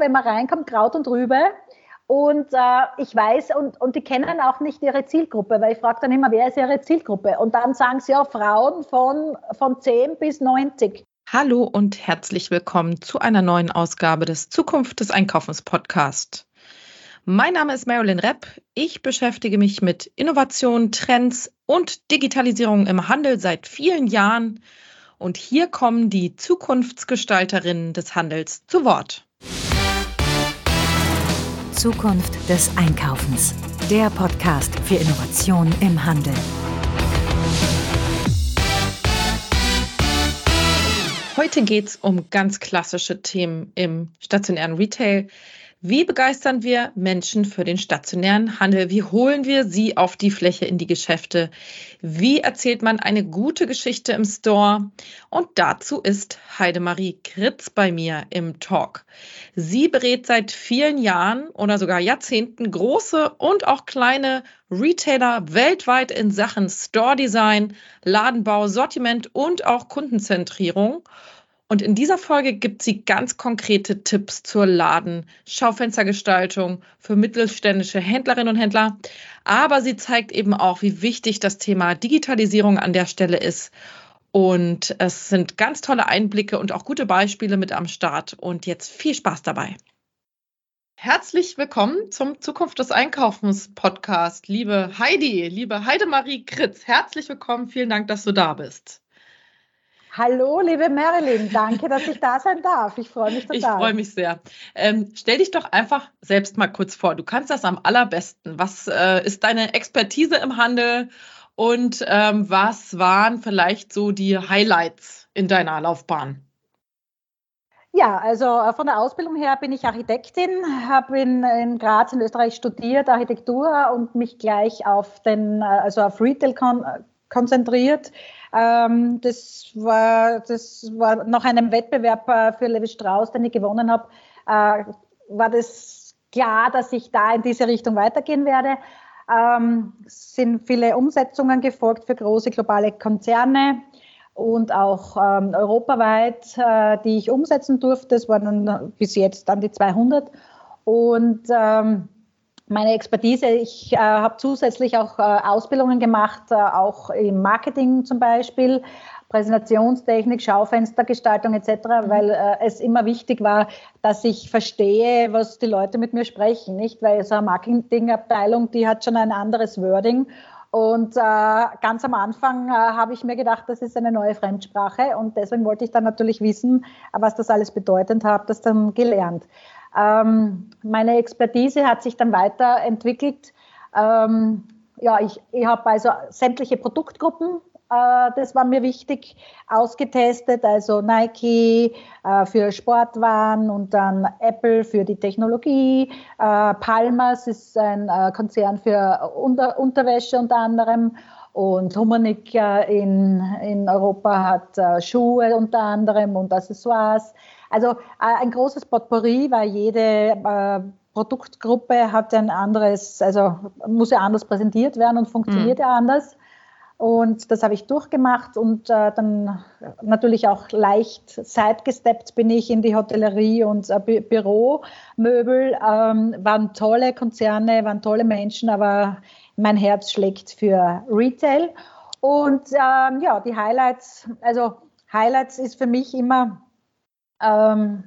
wenn man reinkommt, Kraut und Rübe. Und äh, ich weiß, und, und die kennen auch nicht ihre Zielgruppe, weil ich frage dann immer, wer ist ihre Zielgruppe? Und dann sagen sie ja Frauen von, von 10 bis 90. Hallo und herzlich willkommen zu einer neuen Ausgabe des Zukunft des Einkaufens Podcast. Mein Name ist Marilyn Repp. Ich beschäftige mich mit Innovation, Trends und Digitalisierung im Handel seit vielen Jahren. Und hier kommen die Zukunftsgestalterinnen des Handels zu Wort. Zukunft des Einkaufens. Der Podcast für Innovation im Handel. Heute geht es um ganz klassische Themen im stationären Retail. Wie begeistern wir Menschen für den stationären Handel? Wie holen wir sie auf die Fläche in die Geschäfte? Wie erzählt man eine gute Geschichte im Store? Und dazu ist Heidemarie Kritz bei mir im Talk. Sie berät seit vielen Jahren oder sogar Jahrzehnten große und auch kleine Retailer weltweit in Sachen Store Design, Ladenbau, Sortiment und auch Kundenzentrierung. Und in dieser Folge gibt sie ganz konkrete Tipps zur Laden-Schaufenstergestaltung für mittelständische Händlerinnen und Händler. Aber sie zeigt eben auch, wie wichtig das Thema Digitalisierung an der Stelle ist. Und es sind ganz tolle Einblicke und auch gute Beispiele mit am Start. Und jetzt viel Spaß dabei. Herzlich willkommen zum Zukunft des Einkaufens Podcast, liebe Heidi, liebe Heidemarie Kritz. Herzlich willkommen. Vielen Dank, dass du da bist. Hallo, liebe Marilyn, danke, dass ich da sein darf. Ich freue mich total. Ich freue mich sehr. Ähm, stell dich doch einfach selbst mal kurz vor. Du kannst das am allerbesten. Was äh, ist deine Expertise im Handel und ähm, was waren vielleicht so die Highlights in deiner Laufbahn? Ja, also äh, von der Ausbildung her bin ich Architektin, habe in, in Graz in Österreich studiert Architektur und mich gleich auf den, äh, also auf Retail kon konzentriert ähm, das, war, das war nach einem Wettbewerb äh, für Levi Strauss, den ich gewonnen habe, äh, war das klar, dass ich da in diese Richtung weitergehen werde. Ähm, sind viele Umsetzungen gefolgt für große globale Konzerne und auch ähm, europaweit, äh, die ich umsetzen durfte. Das waren bis jetzt dann die 200. Und ähm, meine Expertise. Ich äh, habe zusätzlich auch äh, Ausbildungen gemacht, äh, auch im Marketing zum Beispiel, Präsentationstechnik, Schaufenstergestaltung etc., mhm. weil äh, es immer wichtig war, dass ich verstehe, was die Leute mit mir sprechen, nicht? Weil so eine Marketingabteilung, die hat schon ein anderes Wording. Und äh, ganz am Anfang äh, habe ich mir gedacht, das ist eine neue Fremdsprache und deswegen wollte ich dann natürlich wissen, was das alles bedeutet, habe das dann gelernt. Ähm, meine Expertise hat sich dann weiterentwickelt. Ähm, ja, ich, ich habe also sämtliche Produktgruppen, äh, das war mir wichtig, ausgetestet, also Nike äh, für Sportwaren und dann Apple für die Technologie, äh, Palmas ist ein äh, Konzern für Unter Unterwäsche unter anderem und Humanik in, in Europa hat äh, Schuhe unter anderem und Accessoires. Also äh, ein großes Potpourri, weil jede äh, Produktgruppe hat ein anderes, also muss ja anders präsentiert werden und funktioniert mhm. ja anders. Und das habe ich durchgemacht und äh, dann natürlich auch leicht sidegesteppt bin ich in die Hotellerie und äh, Bü Büromöbel. Ähm, waren tolle Konzerne, waren tolle Menschen, aber mein Herz schlägt für Retail. Und ähm, ja, die Highlights, also Highlights ist für mich immer ähm,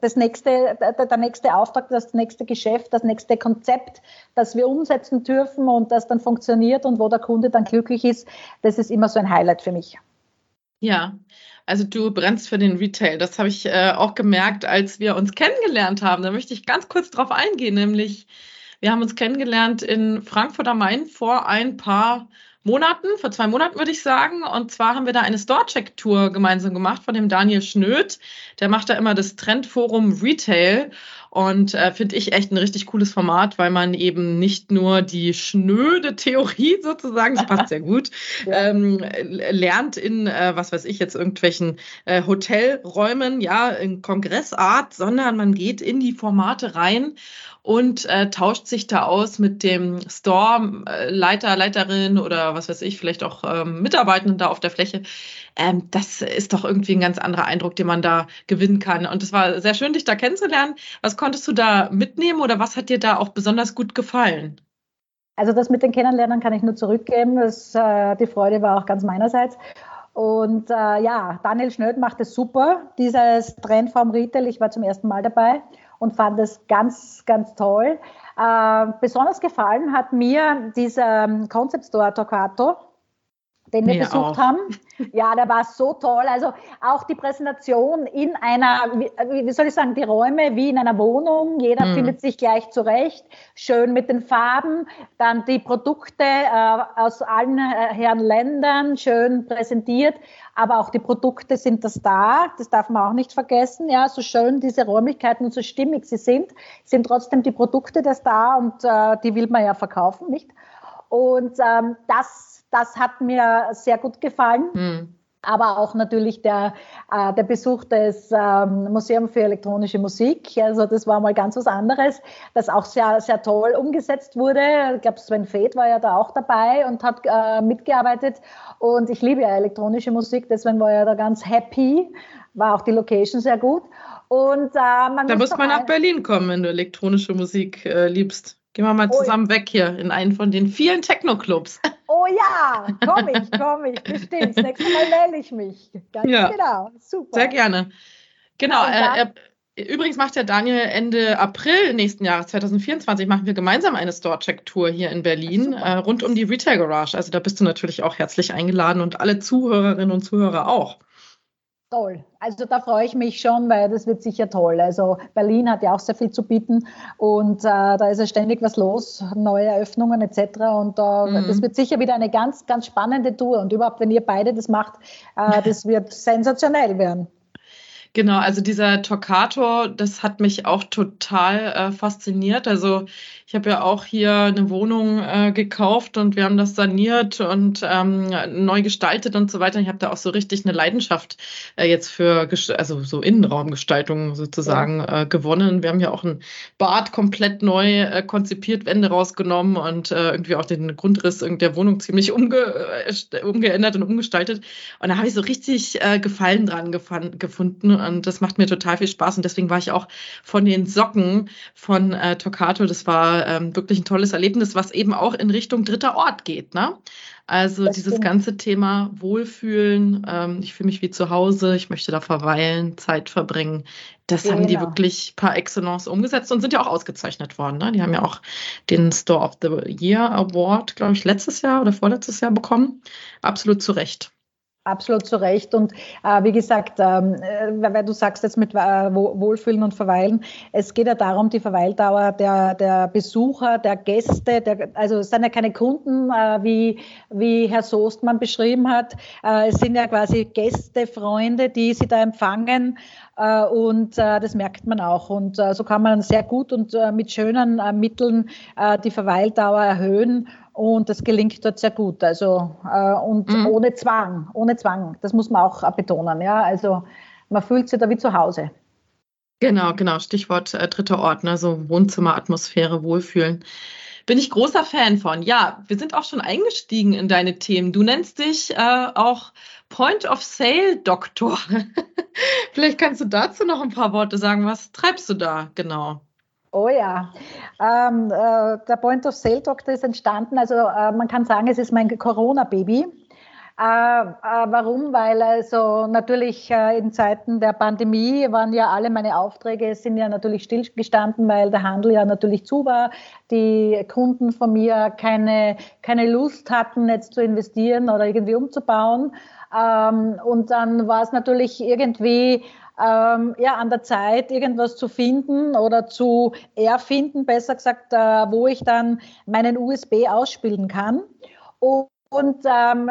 das nächste, der nächste Auftrag, das nächste Geschäft, das nächste Konzept, das wir umsetzen dürfen und das dann funktioniert und wo der Kunde dann glücklich ist, das ist immer so ein Highlight für mich. Ja, also du brennst für den Retail. Das habe ich äh, auch gemerkt, als wir uns kennengelernt haben. Da möchte ich ganz kurz drauf eingehen, nämlich wir haben uns kennengelernt in Frankfurt am Main vor ein paar Monaten, vor zwei Monaten würde ich sagen. Und zwar haben wir da eine Store-Check-Tour gemeinsam gemacht von dem Daniel Schnöd. Der macht da immer das Trendforum Retail. Und äh, finde ich echt ein richtig cooles Format, weil man eben nicht nur die schnöde Theorie sozusagen, das passt sehr gut, ja. ähm, lernt in, äh, was weiß ich, jetzt irgendwelchen äh, Hotelräumen, ja, in Kongressart, sondern man geht in die Formate rein und äh, tauscht sich da aus mit dem Store-Leiter, Leiterin oder was weiß ich, vielleicht auch ähm, Mitarbeitenden da auf der Fläche. Ähm, das ist doch irgendwie ein ganz anderer Eindruck, den man da gewinnen kann. Und es war sehr schön, dich da kennenzulernen. Was konntest du da mitnehmen oder was hat dir da auch besonders gut gefallen? Also das mit den Kennenlernen kann ich nur zurückgeben. Das, äh, die Freude war auch ganz meinerseits. Und äh, ja, Daniel Schnöd macht es super, dieses Trendform Retail. Ich war zum ersten Mal dabei und fand es ganz, ganz toll. Äh, besonders gefallen hat mir dieser ähm, Concept Store Torquato den wir Mir besucht auch. haben. Ja, der war so toll. Also auch die Präsentation in einer, wie, soll ich sagen, die Räume wie in einer Wohnung. Jeder mhm. findet sich gleich zurecht. Schön mit den Farben. Dann die Produkte äh, aus allen äh, Herren Ländern schön präsentiert. Aber auch die Produkte sind das da. Das darf man auch nicht vergessen. Ja, so schön diese Räumlichkeiten und so stimmig sie sind, sind trotzdem die Produkte das da und äh, die will man ja verkaufen, nicht? Und ähm, das das hat mir sehr gut gefallen. Mhm. Aber auch natürlich der, äh, der Besuch des ähm, Museums für elektronische Musik. Also das war mal ganz was anderes, das auch sehr, sehr toll umgesetzt wurde. Ich glaube, Sven Feth war ja da auch dabei und hat äh, mitgearbeitet. Und ich liebe ja elektronische Musik, deswegen war er da ganz happy. War auch die Location sehr gut. Und, äh, man da muss man nach Berlin kommen, wenn du elektronische Musik äh, liebst. Gehen wir mal oh, zusammen weg hier in einen von den vielen Techno-Clubs. Oh ja, komm ich, komm ich, bestimmt. Das nächste Mal wähle ich mich. Ganz ja, genau, super. Sehr gerne. Genau, äh, äh, übrigens macht der Daniel Ende April nächsten Jahres, 2024, machen wir gemeinsam eine Store-Check-Tour hier in Berlin, äh, rund um die Retail Garage. Also da bist du natürlich auch herzlich eingeladen und alle Zuhörerinnen und Zuhörer auch. Toll. Also da freue ich mich schon, weil das wird sicher toll. Also Berlin hat ja auch sehr viel zu bieten und äh, da ist ja ständig was los, neue Eröffnungen etc. Und äh, mhm. das wird sicher wieder eine ganz, ganz spannende Tour. Und überhaupt, wenn ihr beide das macht, äh, das wird sensationell werden. Genau, also dieser Torquato, das hat mich auch total äh, fasziniert. Also ich habe ja auch hier eine Wohnung äh, gekauft und wir haben das saniert und ähm, neu gestaltet und so weiter. Ich habe da auch so richtig eine Leidenschaft äh, jetzt für also so Innenraumgestaltung sozusagen ja. äh, gewonnen. Wir haben ja auch ein Bad komplett neu äh, konzipiert, Wände rausgenommen und äh, irgendwie auch den Grundriss der Wohnung ziemlich umge umgeändert und umgestaltet. Und da habe ich so richtig Gefallen dran gefunden und das macht mir total viel Spaß und deswegen war ich auch von den Socken von äh, Toccato, das war ähm, wirklich ein tolles Erlebnis, was eben auch in Richtung dritter Ort geht. Ne? Also das dieses stimmt. ganze Thema Wohlfühlen, ähm, ich fühle mich wie zu Hause, ich möchte da verweilen, Zeit verbringen, das genau. haben die genau. wirklich par excellence umgesetzt und sind ja auch ausgezeichnet worden. Ne? Die haben ja auch den Store of the Year Award, glaube ich, letztes Jahr oder vorletztes Jahr bekommen. Absolut zu Recht. Absolut zu Recht. Und äh, wie gesagt, ähm, äh, weil du sagst jetzt mit äh, Wohlfühlen und Verweilen, es geht ja darum, die Verweildauer der, der Besucher, der Gäste, der, also es sind ja keine Kunden, äh, wie, wie Herr Soestmann beschrieben hat. Äh, es sind ja quasi Gäste, Freunde, die sie da empfangen. Äh, und das merkt man auch. Und so kann man sehr gut und mit schönen Mitteln die Verweildauer erhöhen. Und das gelingt dort sehr gut. Also äh, und mhm. ohne Zwang, ohne Zwang. Das muss man auch betonen. Ja, also man fühlt sich da wie zu Hause. Genau, genau. Stichwort äh, dritter Ort, ne? so Wohnzimmeratmosphäre, Wohlfühlen. Bin ich großer Fan von. Ja, wir sind auch schon eingestiegen in deine Themen. Du nennst dich äh, auch Point of Sale Doktor. Vielleicht kannst du dazu noch ein paar Worte sagen. Was treibst du da genau? Oh ja, ähm, äh, der Point of Sale Doktor ist entstanden. Also äh, man kann sagen, es ist mein Corona-Baby. Äh, äh warum? Weil also natürlich äh, in Zeiten der Pandemie waren ja alle meine Aufträge sind ja natürlich stillgestanden, weil der Handel ja natürlich zu war. Die Kunden von mir keine, keine Lust hatten, jetzt zu investieren oder irgendwie umzubauen. Ähm, und dann war es natürlich irgendwie ähm, ja, an der Zeit, irgendwas zu finden oder zu erfinden, besser gesagt, äh, wo ich dann meinen USB ausspielen kann. Und, ähm,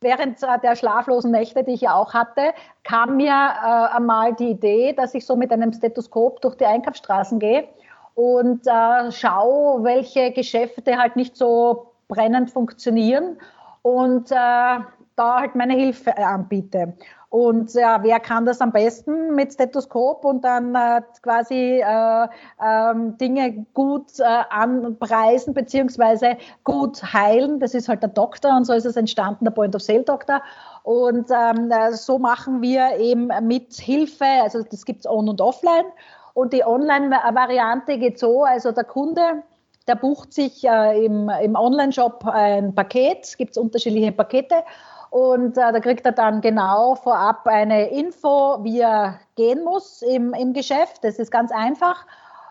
während der schlaflosen Nächte, die ich ja auch hatte, kam mir äh, einmal die Idee, dass ich so mit einem Stethoskop durch die Einkaufsstraßen gehe und äh, schaue, welche Geschäfte halt nicht so brennend funktionieren. Und äh, da halt meine Hilfe äh, anbiete. Und ja, wer kann das am besten mit Stethoskop und dann äh, quasi äh, ähm, Dinge gut äh, anpreisen beziehungsweise gut heilen? Das ist halt der Doktor und so ist es entstanden, der Point-of-Sale-Doktor. Und ähm, äh, so machen wir eben mit Hilfe, also das gibt es on und offline. Und die Online-Variante geht so, also der Kunde, der bucht sich äh, im, im Online-Shop ein Paket, gibt es unterschiedliche Pakete und äh, da kriegt er dann genau vorab eine Info, wie er gehen muss im, im Geschäft. Das ist ganz einfach.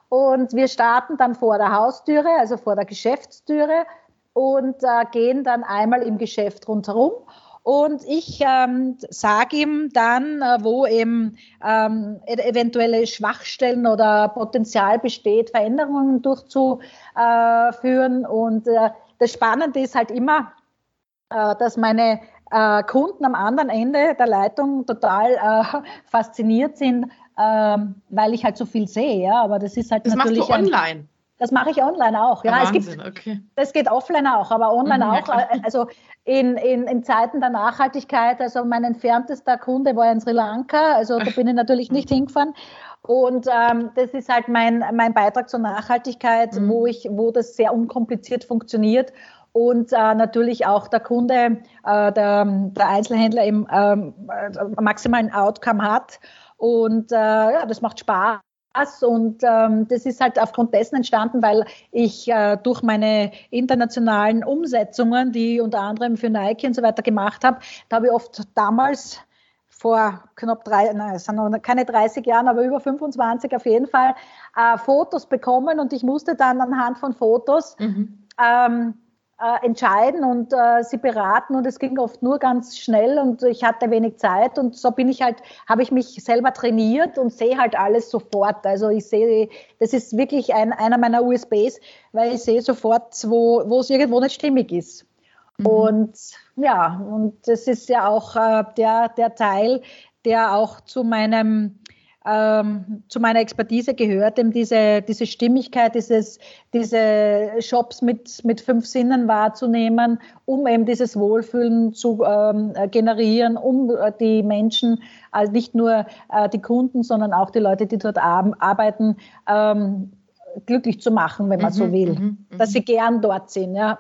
Und wir starten dann vor der Haustüre, also vor der Geschäftstüre und äh, gehen dann einmal im Geschäft rundherum. Und ich ähm, sage ihm dann, äh, wo eben ähm, e-, eventuelle Schwachstellen oder Potenzial besteht, Veränderungen durchzuführen. Und äh, das Spannende ist halt immer, äh, dass meine äh, Kunden am anderen Ende der Leitung total äh, fasziniert sind, ähm, weil ich halt so viel sehe. Ja, aber das ist halt das natürlich. Das machst du online. Ein, das mache ich online auch. Ja, Wahnsinn, es gibt, okay. Das geht offline auch, aber online mhm, auch. Ja, also in, in, in Zeiten der Nachhaltigkeit, also mein entferntester Kunde war in Sri Lanka, also da bin ich natürlich nicht hingefahren. Und ähm, das ist halt mein, mein Beitrag zur Nachhaltigkeit, mhm. wo, ich, wo das sehr unkompliziert funktioniert und äh, natürlich auch der Kunde, äh, der, der, Einzelhändler im ähm, äh, maximalen Outcome hat. Und äh, ja, das macht Spaß. Und ähm, das ist halt aufgrund dessen entstanden, weil ich äh, durch meine internationalen Umsetzungen, die unter anderem für Nike und so weiter gemacht habe, da habe ich oft damals vor knapp drei, nein, es sind noch keine 30 Jahren, aber über 25 auf jeden Fall, äh, Fotos bekommen und ich musste dann anhand von Fotos mhm. ähm, äh, entscheiden und äh, sie beraten und es ging oft nur ganz schnell und ich hatte wenig Zeit und so bin ich halt, habe ich mich selber trainiert und sehe halt alles sofort. Also ich sehe, das ist wirklich ein, einer meiner USBs, weil ich sehe sofort, wo, wo es irgendwo nicht stimmig ist. Mhm. Und ja, und das ist ja auch äh, der, der Teil, der auch zu meinem ähm, zu meiner Expertise gehört, eben diese, diese Stimmigkeit, dieses, diese Shops mit, mit fünf Sinnen wahrzunehmen, um eben dieses Wohlfühlen zu ähm, generieren, um äh, die Menschen, also nicht nur äh, die Kunden, sondern auch die Leute, die dort arbeiten, ähm, glücklich zu machen, wenn man mhm, so will, mhm, dass sie gern dort sind. Ja.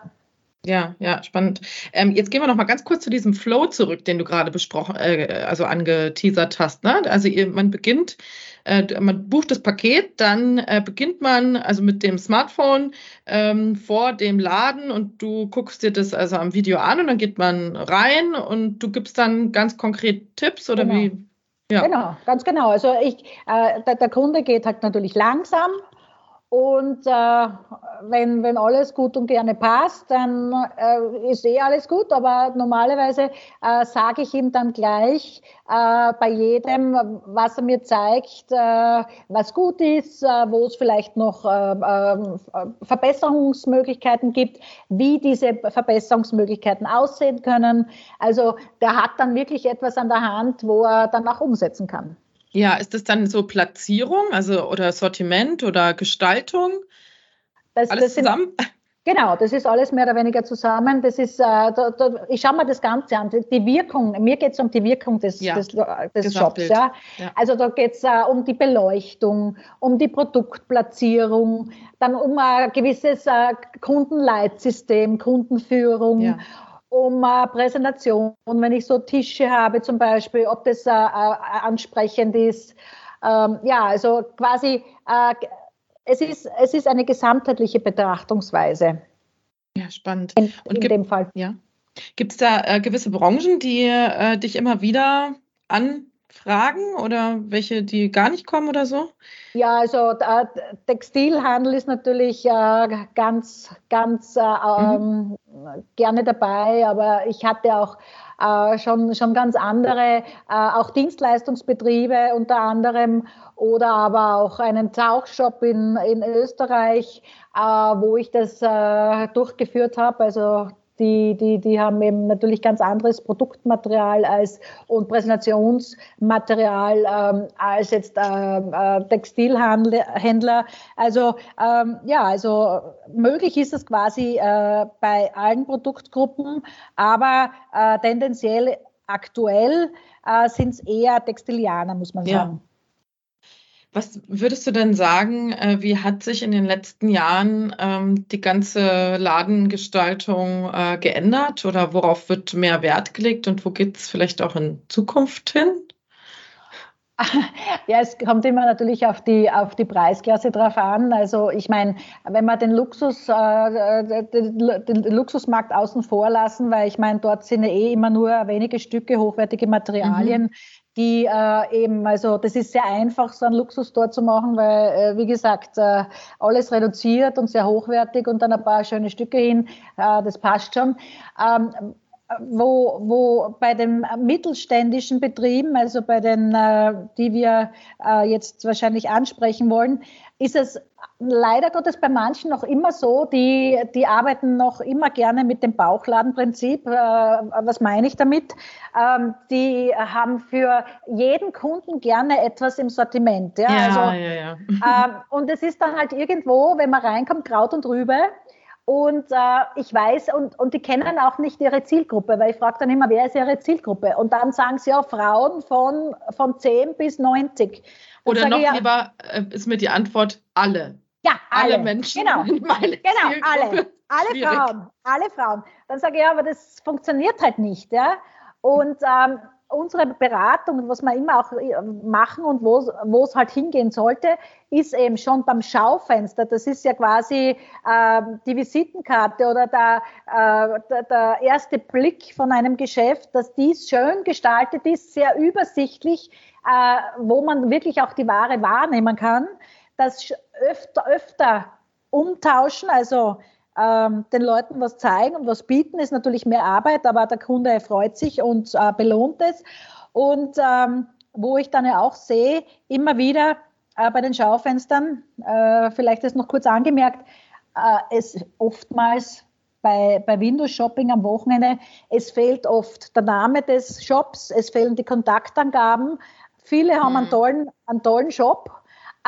Ja, ja, spannend. Ähm, jetzt gehen wir noch mal ganz kurz zu diesem Flow zurück, den du gerade besprochen, äh, also angeteasert hast. Ne? Also ihr, man beginnt, äh, man bucht das Paket, dann äh, beginnt man also mit dem Smartphone ähm, vor dem Laden und du guckst dir das also am Video an und dann geht man rein und du gibst dann ganz konkret Tipps oder genau. wie? Ja. Genau, ganz genau. Also ich, äh, der, der Kunde geht halt natürlich langsam und äh, wenn, wenn alles gut und gerne passt, dann äh, ist eh alles gut. Aber normalerweise äh, sage ich ihm dann gleich äh, bei jedem, was er mir zeigt, äh, was gut ist, äh, wo es vielleicht noch äh, äh, Verbesserungsmöglichkeiten gibt, wie diese Verbesserungsmöglichkeiten aussehen können. Also der hat dann wirklich etwas an der Hand, wo er dann auch umsetzen kann. Ja, ist das dann so Platzierung, also oder Sortiment oder Gestaltung? Das, alles das sind, zusammen? Genau, das ist alles mehr oder weniger zusammen. Das ist, äh, da, da, ich schaue mir das Ganze an. Die Wirkung, mir geht es um die Wirkung des, ja, des, des Shops. Ja? ja? Also da geht es äh, um die Beleuchtung, um die Produktplatzierung, dann um ein gewisses äh, Kundenleitsystem, Kundenführung. Ja um äh, Präsentation, wenn ich so Tische habe zum Beispiel, ob das äh, äh, ansprechend ist. Ähm, ja, also quasi, äh, es, ist, es ist eine gesamtheitliche Betrachtungsweise. Ja, spannend. In, in gibt, dem Fall. Ja. Gibt es da äh, gewisse Branchen, die äh, dich immer wieder an Fragen oder welche, die gar nicht kommen oder so? Ja, also äh, Textilhandel ist natürlich äh, ganz, ganz äh, mhm. Ähm, gerne dabei, aber ich hatte auch äh, schon, schon ganz andere, auch Dienstleistungsbetriebe unter anderem oder aber auch einen Tauchshop in, in Österreich, wo ich das durchgeführt habe. Also die, die, die haben eben natürlich ganz anderes Produktmaterial als und Präsentationsmaterial ähm, als jetzt äh, äh, Textilhändler. Also ähm, ja, also möglich ist es quasi äh, bei allen Produktgruppen, aber äh, tendenziell aktuell äh, sind es eher Textilianer, muss man sagen. Was würdest du denn sagen, äh, wie hat sich in den letzten Jahren ähm, die ganze Ladengestaltung äh, geändert oder worauf wird mehr Wert gelegt und wo geht es vielleicht auch in Zukunft hin? Ja, es kommt immer natürlich auf die, auf die Preisklasse drauf an. Also ich meine, wenn wir den Luxus, äh, den, den, Luxusmarkt außen vor lassen, weil ich meine, dort sind ja eh immer nur wenige Stücke hochwertige Materialien. Mhm die äh, eben, also das ist sehr einfach, so einen Luxusstore zu machen, weil, äh, wie gesagt, äh, alles reduziert und sehr hochwertig und dann ein paar schöne Stücke hin, äh, das passt schon. Ähm, wo, wo bei den mittelständischen Betrieben, also bei den, äh, die wir äh, jetzt wahrscheinlich ansprechen wollen, ist es leider Gottes bei manchen noch immer so, die, die arbeiten noch immer gerne mit dem Bauchladenprinzip. Äh, was meine ich damit? Ähm, die haben für jeden Kunden gerne etwas im Sortiment. Ja, ja also, ja, ja. Ähm, und es ist dann halt irgendwo, wenn man reinkommt, Kraut und Rübe. Und äh, ich weiß, und, und die kennen auch nicht ihre Zielgruppe, weil ich frage dann immer, wer ist ihre Zielgruppe? Und dann sagen sie ja Frauen von, von 10 bis 90. Dann Oder noch ich, lieber äh, ist mir die Antwort alle. Ja, alle, alle Menschen. Genau, genau alle. Alle Frauen, alle Frauen. Dann sage ich, ja, aber das funktioniert halt nicht. Ja? Und ähm, unsere Beratung, was wir immer auch äh, machen und wo es halt hingehen sollte, ist eben schon beim Schaufenster. Das ist ja quasi äh, die Visitenkarte oder der, äh, der, der, erste Blick von einem Geschäft, dass dies schön gestaltet ist, sehr übersichtlich, äh, wo man wirklich auch die Ware wahrnehmen kann. Das öfter, öfter umtauschen, also ähm, den Leuten was zeigen und was bieten, ist natürlich mehr Arbeit, aber der Kunde freut sich und äh, belohnt es. Und ähm, wo ich dann ja auch sehe, immer wieder äh, bei den Schaufenstern, äh, vielleicht ist noch kurz angemerkt, äh, es oftmals bei, bei Windows Shopping am Wochenende, es fehlt oft der Name des Shops, es fehlen die Kontaktangaben. Viele haben einen, mhm. tollen, einen tollen Shop,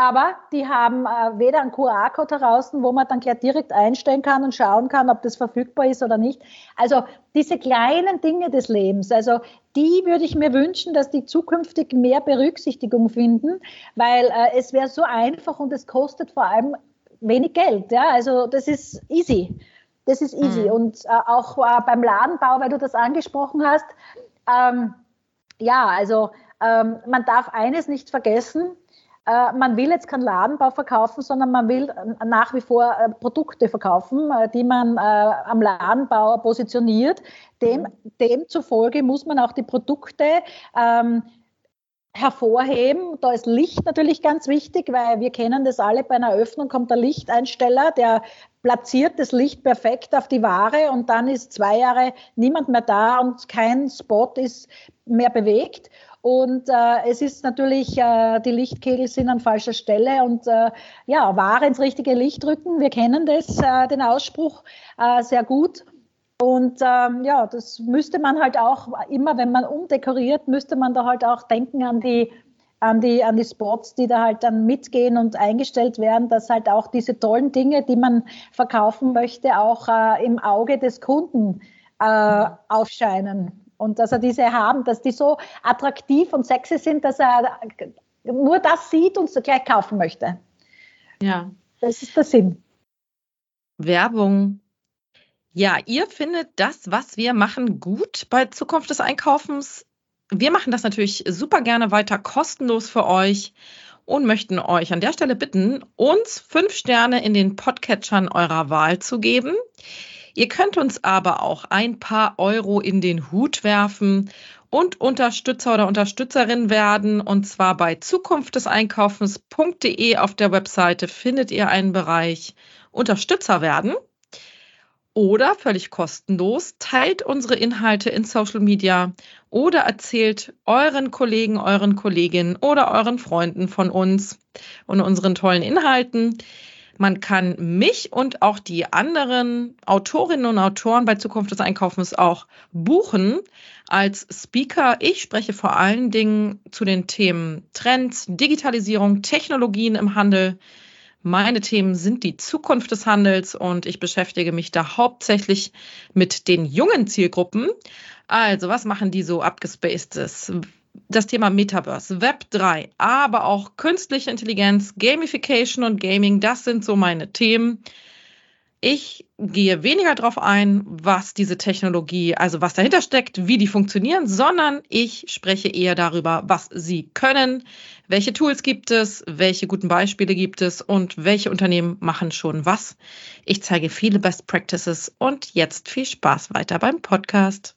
aber die haben äh, weder einen QR-Code heraus, wo man dann gleich direkt einstellen kann und schauen kann, ob das verfügbar ist oder nicht. Also diese kleinen Dinge des Lebens, also die würde ich mir wünschen, dass die zukünftig mehr Berücksichtigung finden, weil äh, es wäre so einfach und es kostet vor allem wenig Geld. Ja? Also das ist easy. Das ist easy. Mhm. Und äh, auch äh, beim Ladenbau, weil du das angesprochen hast, ähm, ja, also ähm, man darf eines nicht vergessen, man will jetzt keinen Ladenbau verkaufen, sondern man will nach wie vor äh, Produkte verkaufen, äh, die man am Ladenbau positioniert. Dem, demzufolge muss man auch die Produkte ähm, hervorheben. Da ist Licht natürlich ganz wichtig, weil wir kennen das alle, bei einer Öffnung kommt der Lichteinsteller, der platziert das Licht perfekt auf die Ware und dann ist zwei Jahre niemand mehr da und kein Spot ist mehr bewegt. Und äh, es ist natürlich, äh, die Lichtkegel sind an falscher Stelle und äh, ja, Ware ins richtige Licht rücken. Wir kennen das, äh, den Ausspruch äh, sehr gut. Und ähm, ja, das müsste man halt auch immer, wenn man umdekoriert, müsste man da halt auch denken an die an die, an die Spots, die da halt dann mitgehen und eingestellt werden, dass halt auch diese tollen Dinge, die man verkaufen möchte, auch äh, im Auge des Kunden äh, aufscheinen und dass er diese haben, dass die so attraktiv und sexy sind, dass er nur das sieht und so gleich kaufen möchte. Ja. Das ist der Sinn. Werbung. Ja, ihr findet das, was wir machen, gut bei Zukunft des Einkaufens. Wir machen das natürlich super gerne weiter kostenlos für euch und möchten euch an der Stelle bitten, uns fünf Sterne in den Podcatchern eurer Wahl zu geben. Ihr könnt uns aber auch ein paar Euro in den Hut werfen und Unterstützer oder Unterstützerin werden. Und zwar bei zukunftdeseinkaufens.de auf der Webseite findet ihr einen Bereich Unterstützer werden. Oder völlig kostenlos teilt unsere Inhalte in Social Media oder erzählt euren Kollegen, euren Kolleginnen oder euren Freunden von uns und unseren tollen Inhalten. Man kann mich und auch die anderen Autorinnen und Autoren bei Zukunft des Einkaufens auch buchen als Speaker. Ich spreche vor allen Dingen zu den Themen Trends, Digitalisierung, Technologien im Handel. Meine Themen sind die Zukunft des Handels und ich beschäftige mich da hauptsächlich mit den jungen Zielgruppen. Also, was machen die so abgespacedes? Das Thema Metaverse, Web 3, aber auch künstliche Intelligenz, Gamification und Gaming, das sind so meine Themen. Ich gehe weniger darauf ein, was diese Technologie, also was dahinter steckt, wie die funktionieren, sondern ich spreche eher darüber, was sie können, welche Tools gibt es, welche guten Beispiele gibt es und welche Unternehmen machen schon was. Ich zeige viele Best Practices und jetzt viel Spaß weiter beim Podcast.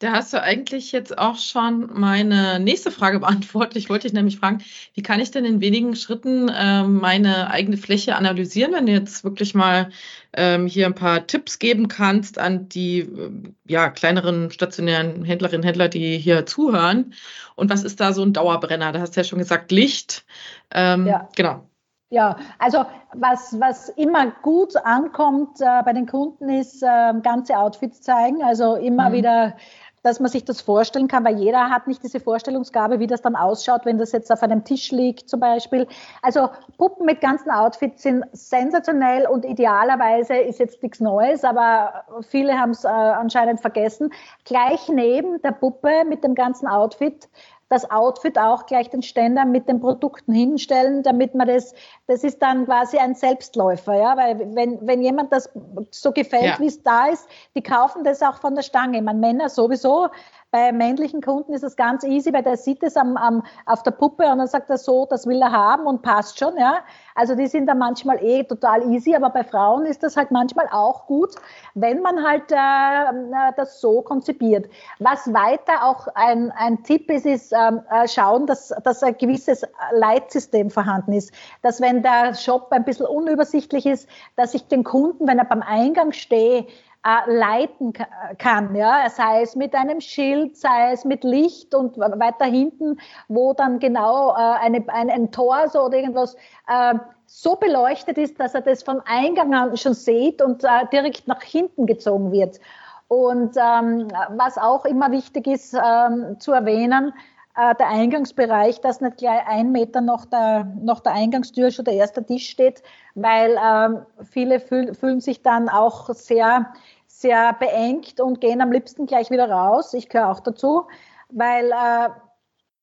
Da hast du eigentlich jetzt auch schon meine nächste Frage beantwortet. Ich wollte dich nämlich fragen, wie kann ich denn in wenigen Schritten äh, meine eigene Fläche analysieren, wenn du jetzt wirklich mal ähm, hier ein paar Tipps geben kannst an die äh, ja, kleineren stationären Händlerinnen und Händler, die hier zuhören. Und was ist da so ein Dauerbrenner? Da hast du ja schon gesagt, Licht. Ähm, ja. Genau. Ja, also was, was immer gut ankommt äh, bei den Kunden ist äh, ganze Outfits zeigen, also immer mhm. wieder dass man sich das vorstellen kann, weil jeder hat nicht diese Vorstellungsgabe, wie das dann ausschaut, wenn das jetzt auf einem Tisch liegt zum Beispiel. Also Puppen mit ganzen Outfits sind sensationell und idealerweise ist jetzt nichts Neues, aber viele haben es äh, anscheinend vergessen. Gleich neben der Puppe mit dem ganzen Outfit das Outfit auch gleich den Ständer mit den Produkten hinstellen, damit man das, das ist dann quasi ein Selbstläufer, ja, weil wenn, wenn jemand das so gefällt, ja. wie es da ist, die kaufen das auch von der Stange. Man Männer sowieso, bei männlichen Kunden ist es ganz easy, weil der sieht es am, am, auf der Puppe und dann sagt er so, das will er haben und passt schon, ja. Also die sind da manchmal eh total easy, aber bei Frauen ist das halt manchmal auch gut, wenn man halt äh, äh das so konzipiert. Was weiter auch ein, ein Tipp ist, ist ähm, äh, schauen, dass, dass ein gewisses Leitsystem vorhanden ist. Dass wenn der Shop ein bisschen unübersichtlich ist, dass ich den Kunden, wenn er beim Eingang stehe, äh, leiten kann, ja, sei es mit einem Schild, sei es mit Licht und weiter hinten, wo dann genau äh, eine, ein, ein Tor so oder irgendwas äh, so beleuchtet ist, dass er das vom Eingang an schon sieht und äh, direkt nach hinten gezogen wird. Und ähm, was auch immer wichtig ist ähm, zu erwähnen, äh, der Eingangsbereich, dass nicht gleich ein Meter nach der, nach der Eingangstür schon der erste Tisch steht, weil ähm, viele fühl, fühlen sich dann auch sehr, sehr beengt und gehen am liebsten gleich wieder raus. Ich gehöre auch dazu, weil äh,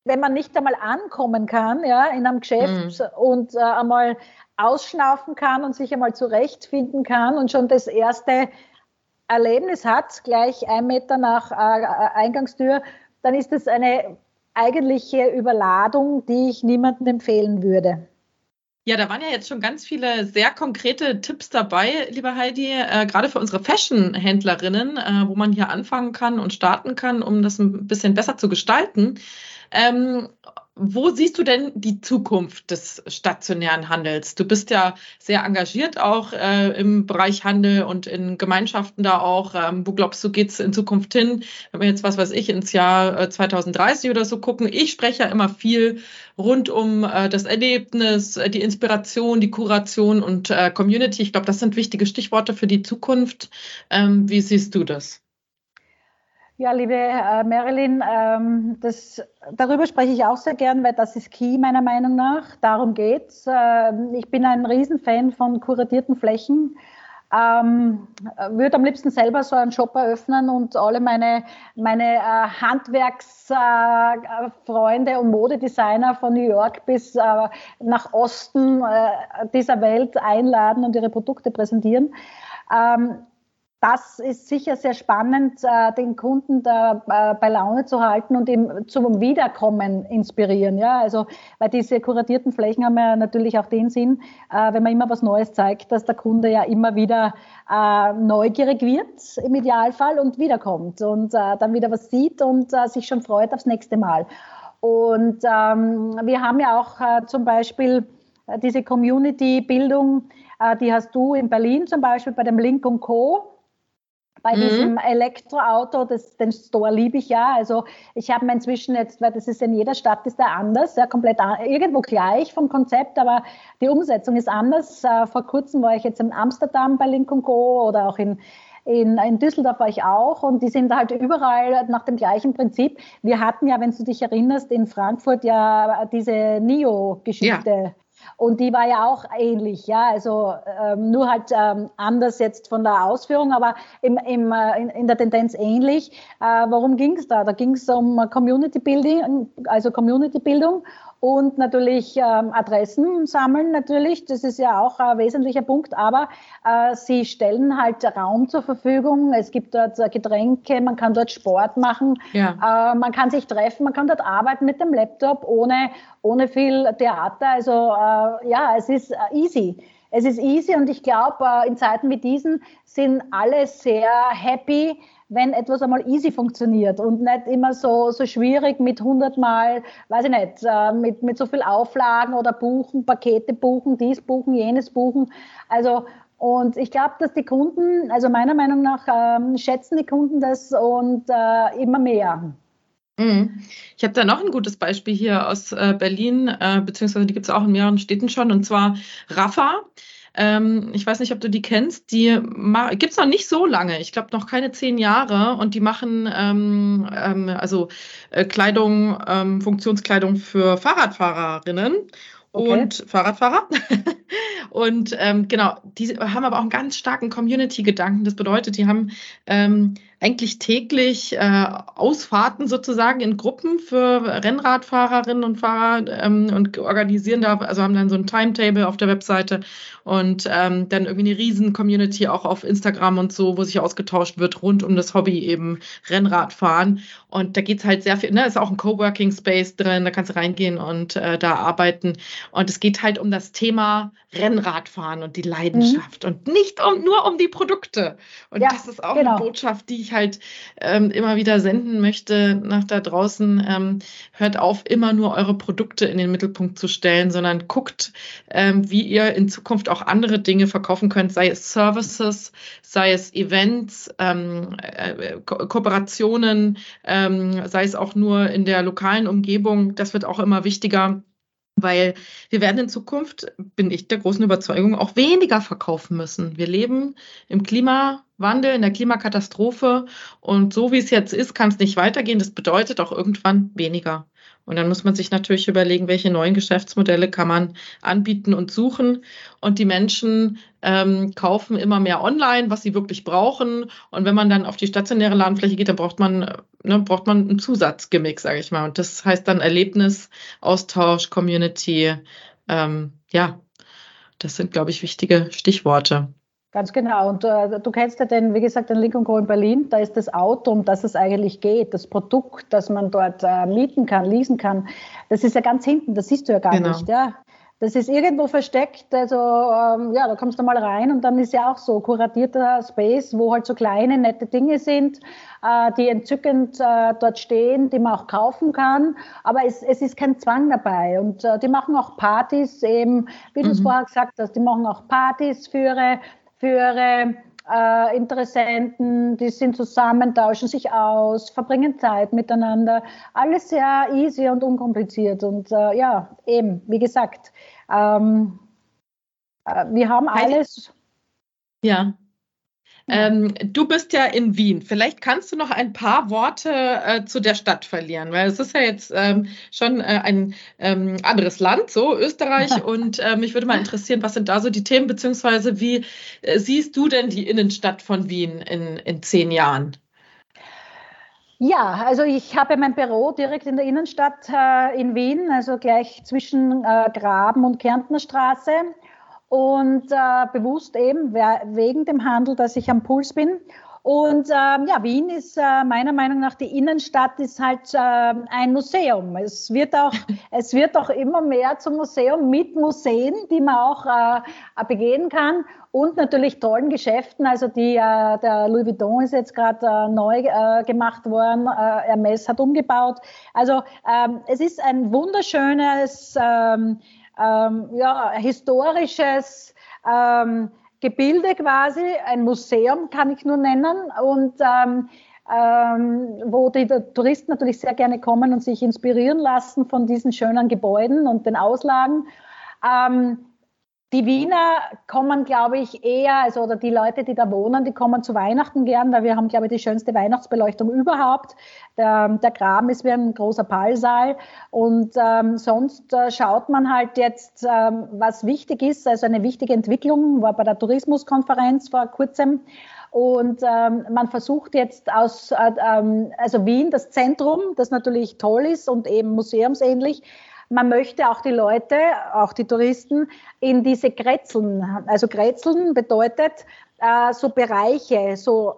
wenn man nicht einmal ankommen kann ja, in einem Geschäft mhm. und äh, einmal ausschnaufen kann und sich einmal zurechtfinden kann und schon das erste Erlebnis hat, gleich ein Meter nach äh, Eingangstür, dann ist es eine eigentliche Überladung, die ich niemandem empfehlen würde. Ja, da waren ja jetzt schon ganz viele sehr konkrete Tipps dabei, liebe Heidi, äh, gerade für unsere Fashion-Händlerinnen, äh, wo man hier anfangen kann und starten kann, um das ein bisschen besser zu gestalten. Ähm, wo siehst du denn die Zukunft des stationären Handels? Du bist ja sehr engagiert auch äh, im Bereich Handel und in Gemeinschaften da auch. Ähm, wo glaubst du, geht es in Zukunft hin? Wenn wir jetzt, was weiß ich, ins Jahr äh, 2030 oder so gucken. Ich spreche ja immer viel rund um äh, das Erlebnis, äh, die Inspiration, die Kuration und äh, Community. Ich glaube, das sind wichtige Stichworte für die Zukunft. Ähm, wie siehst du das? Ja, liebe äh, Marilyn, ähm, das, darüber spreche ich auch sehr gern, weil das ist key meiner Meinung nach. Darum geht's. Äh, ich bin ein Riesenfan von kuratierten Flächen. Ähm, würde am liebsten selber so einen Shop eröffnen und alle meine, meine äh, Handwerksfreunde äh, und Modedesigner von New York bis äh, nach Osten äh, dieser Welt einladen und ihre Produkte präsentieren. Ähm, das ist sicher sehr spannend, äh, den Kunden da äh, bei Laune zu halten und ihm zum Wiederkommen inspirieren. Ja, also, weil diese kuratierten Flächen haben ja natürlich auch den Sinn, äh, wenn man immer was Neues zeigt, dass der Kunde ja immer wieder neugierig wird im Idealfall und wiederkommt und dann wieder was sieht und sich schon freut aufs nächste Mal. Und ähm, wir haben ja auch zum Beispiel diese Community-Bildung, die hast du in Berlin zum Beispiel bei dem Link Co bei mhm. diesem Elektroauto, das, den Store liebe ich ja. Also ich habe mir inzwischen jetzt, weil das ist in jeder Stadt ist der anders, ja, komplett irgendwo gleich vom Konzept, aber die Umsetzung ist anders. Äh, vor kurzem war ich jetzt in Amsterdam bei Link Go oder auch in in, in Düsseldorf war ich auch und die sind halt überall nach dem gleichen Prinzip. Wir hatten ja, wenn du dich erinnerst, in Frankfurt ja diese NIO-Geschichte. Ja. Und die war ja auch ähnlich, ja, also ähm, nur halt ähm, anders jetzt von der Ausführung, aber im, im, äh, in, in, der Tendenz ähnlich. Äh, worum ging es da? Da ging es um Community Building, also Community Bildung und natürlich ähm, Adressen sammeln natürlich, das ist ja auch ein wesentlicher Punkt, aber äh, sie stellen halt Raum zur Verfügung, es gibt dort Getränke, man kann dort Sport machen, ja. äh, man kann sich treffen, man kann dort arbeiten mit dem Laptop ohne, ohne viel Theater, also äh, ja, es ist äh, easy. Es ist easy und ich glaube, äh, in Zeiten wie diesen sind alle sehr happy, wenn etwas einmal easy funktioniert und nicht immer so, so schwierig mit hundertmal, weiß ich nicht, äh, mit, mit so viel Auflagen oder buchen, Pakete buchen, dies buchen, jenes buchen. Also, und ich glaube, dass die Kunden, also meiner Meinung nach, ähm, schätzen die Kunden das und äh, immer mehr. Mhm. Ich habe da noch ein gutes Beispiel hier aus äh, Berlin, äh, beziehungsweise die gibt es auch in mehreren Städten schon, und zwar Rafa. Ähm, ich weiß nicht, ob du die kennst. Die gibt es noch nicht so lange. Ich glaube noch keine zehn Jahre. Und die machen ähm, ähm, also äh, Kleidung, ähm, Funktionskleidung für Fahrradfahrerinnen. Okay. und Fahrradfahrer. und ähm, genau, die haben aber auch einen ganz starken Community-Gedanken. Das bedeutet, die haben ähm, eigentlich täglich äh, Ausfahrten sozusagen in Gruppen für Rennradfahrerinnen und Fahrer ähm, und organisieren da, also haben dann so ein Timetable auf der Webseite und ähm, dann irgendwie eine riesen Community auch auf Instagram und so, wo sich ausgetauscht wird rund um das Hobby eben Rennradfahren. Und da geht's halt sehr viel, ne, ist auch ein Coworking Space drin, da kannst du reingehen und äh, da arbeiten. Und es geht halt um das Thema Rennradfahren und die Leidenschaft mhm. und nicht um, nur um die Produkte. Und ja, das ist auch genau. eine Botschaft, die ich halt ähm, immer wieder senden möchte nach da draußen. Ähm, hört auf, immer nur eure Produkte in den Mittelpunkt zu stellen, sondern guckt, ähm, wie ihr in Zukunft auch andere Dinge verkaufen könnt, sei es Services, sei es Events, ähm, äh, Ko Kooperationen, ähm, sei es auch nur in der lokalen Umgebung. Das wird auch immer wichtiger weil wir werden in Zukunft, bin ich der großen Überzeugung, auch weniger verkaufen müssen. Wir leben im Klimawandel, in der Klimakatastrophe und so wie es jetzt ist, kann es nicht weitergehen. Das bedeutet auch irgendwann weniger. Und dann muss man sich natürlich überlegen, welche neuen Geschäftsmodelle kann man anbieten und suchen. Und die Menschen ähm, kaufen immer mehr online, was sie wirklich brauchen. Und wenn man dann auf die stationäre Ladenfläche geht, dann braucht man, ne, braucht man einen Zusatzgimmick, sage ich mal. Und das heißt dann Erlebnis, Austausch, Community. Ähm, ja, das sind, glaube ich, wichtige Stichworte. Ganz genau. Und äh, du kennst ja den, wie gesagt, den Link Co. in Berlin. Da ist das Auto, um das es eigentlich geht, das Produkt, das man dort äh, mieten kann, leasen kann. Das ist ja ganz hinten, das siehst du ja gar genau. nicht. Ja. Das ist irgendwo versteckt, also ähm, ja, da kommst du mal rein und dann ist ja auch so kuratierter Space, wo halt so kleine, nette Dinge sind, äh, die entzückend äh, dort stehen, die man auch kaufen kann. Aber es, es ist kein Zwang dabei. Und äh, die machen auch Partys, eben, wie du es mhm. vorher gesagt hast, die machen auch Partys für ihre für ihre äh, Interessenten, die sind zusammen, tauschen sich aus, verbringen Zeit miteinander. Alles sehr easy und unkompliziert. Und äh, ja, eben, wie gesagt, ähm, äh, wir haben alles. Ja. Ähm, du bist ja in Wien. Vielleicht kannst du noch ein paar Worte äh, zu der Stadt verlieren, weil es ist ja jetzt ähm, schon äh, ein ähm, anderes Land, so Österreich. und äh, mich würde mal interessieren, was sind da so die Themen, beziehungsweise wie äh, siehst du denn die Innenstadt von Wien in, in zehn Jahren? Ja, also ich habe mein Büro direkt in der Innenstadt äh, in Wien, also gleich zwischen äh, Graben und Kärntner Straße und äh, bewusst eben wegen dem Handel, dass ich am Puls bin. Und ähm, ja, Wien ist äh, meiner Meinung nach die Innenstadt ist halt äh, ein Museum. Es wird auch es wird auch immer mehr zum Museum mit Museen, die man auch äh, begehen kann und natürlich tollen Geschäften. Also die äh, der Louis Vuitton ist jetzt gerade äh, neu äh, gemacht worden. Äh, Hermes hat umgebaut. Also ähm, es ist ein wunderschönes ähm, ähm, ja, historisches, ähm, Gebilde quasi, ein Museum kann ich nur nennen und ähm, ähm, wo die Touristen natürlich sehr gerne kommen und sich inspirieren lassen von diesen schönen Gebäuden und den Auslagen. Ähm, die Wiener kommen, glaube ich, eher, also oder die Leute, die da wohnen, die kommen zu Weihnachten gern, weil wir haben, glaube ich, die schönste Weihnachtsbeleuchtung überhaupt. Der, der Graben ist wie ein großer Ballsaal und ähm, sonst äh, schaut man halt jetzt, ähm, was wichtig ist, also eine wichtige Entwicklung war bei der Tourismuskonferenz vor kurzem. Und ähm, man versucht jetzt aus, äh, ähm, also Wien, das Zentrum, das natürlich toll ist und eben museumsähnlich, man möchte auch die Leute, auch die Touristen, in diese Grätzeln, also Grätzeln bedeutet äh, so Bereiche, so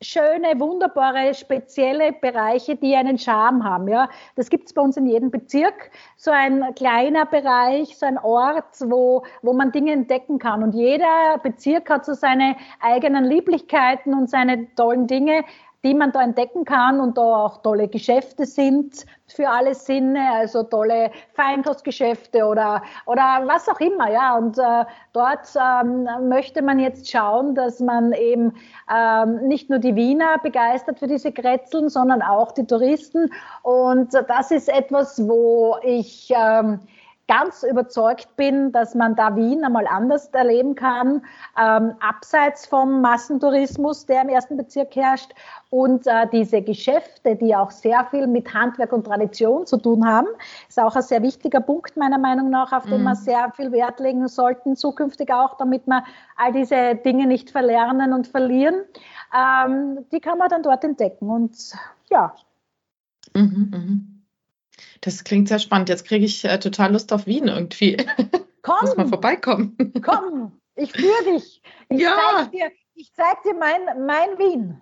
schöne, wunderbare, spezielle Bereiche, die einen Charme haben. Ja, das gibt es bei uns in jedem Bezirk. So ein kleiner Bereich, so ein Ort, wo, wo man Dinge entdecken kann. Und jeder Bezirk hat so seine eigenen Lieblichkeiten und seine tollen Dinge, die man da entdecken kann und da auch tolle Geschäfte sind für alle Sinne, also tolle Feinkostgeschäfte oder, oder was auch immer, ja. Und äh, dort ähm, möchte man jetzt schauen, dass man eben ähm, nicht nur die Wiener begeistert für diese Grätzeln, sondern auch die Touristen. Und das ist etwas, wo ich ähm, ganz überzeugt bin, dass man da Wien einmal anders erleben kann, ähm, abseits vom Massentourismus, der im ersten Bezirk herrscht und äh, diese Geschäfte, die auch sehr viel mit Handwerk und Tradition zu tun haben, ist auch ein sehr wichtiger Punkt meiner Meinung nach, auf den mhm. wir sehr viel Wert legen sollten, zukünftig auch, damit wir all diese Dinge nicht verlernen und verlieren. Ähm, die kann man dann dort entdecken und ja. Mhm, mh. Das klingt sehr spannend. Jetzt kriege ich äh, total Lust auf Wien irgendwie. Komm! Muss mal vorbeikommen. Komm, ich führe dich. Ich ja. zeig dir, ich zeig dir mein, mein Wien.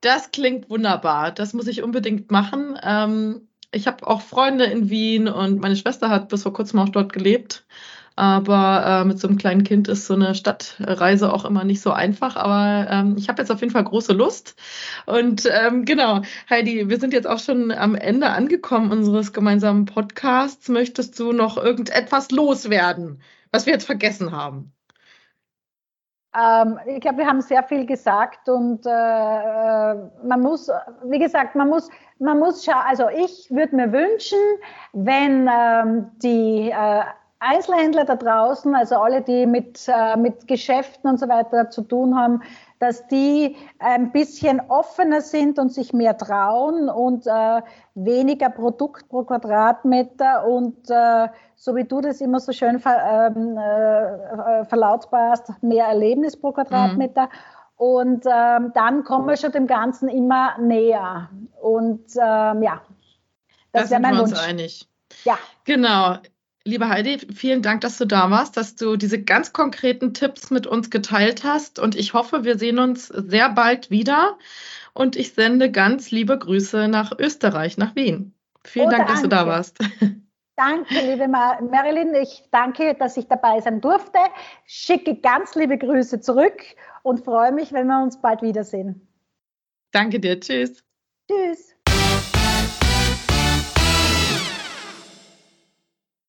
Das klingt wunderbar. Das muss ich unbedingt machen. Ähm, ich habe auch Freunde in Wien und meine Schwester hat bis vor kurzem auch dort gelebt. Aber äh, mit so einem kleinen Kind ist so eine Stadtreise auch immer nicht so einfach. Aber ähm, ich habe jetzt auf jeden Fall große Lust. Und ähm, genau, Heidi, wir sind jetzt auch schon am Ende angekommen unseres gemeinsamen Podcasts. Möchtest du noch irgendetwas loswerden, was wir jetzt vergessen haben? Ähm, ich glaube, wir haben sehr viel gesagt und äh, äh man muss, wie gesagt, man muss, man muss schauen. Also ich würde mir wünschen, wenn ähm, die äh, Einzelhändler da draußen, also alle, die mit, äh, mit Geschäften und so weiter zu tun haben, dass die ein bisschen offener sind und sich mehr trauen und äh, weniger Produkt pro Quadratmeter und äh, so wie du das immer so schön ver, ähm, äh, verlautbarst, mehr Erlebnis pro Quadratmeter. Mhm. Und ähm, dann kommen wir schon dem Ganzen immer näher. Und ähm, ja, das, das wäre mein wir Wunsch. Uns einig. Ja. Genau. Liebe Heidi, vielen Dank, dass du da warst, dass du diese ganz konkreten Tipps mit uns geteilt hast. Und ich hoffe, wir sehen uns sehr bald wieder. Und ich sende ganz liebe Grüße nach Österreich, nach Wien. Vielen oh, Dank, danke. dass du da warst. Danke, liebe Marilyn. Ich danke, dass ich dabei sein durfte. Schicke ganz liebe Grüße zurück und freue mich, wenn wir uns bald wiedersehen. Danke dir. Tschüss. Tschüss.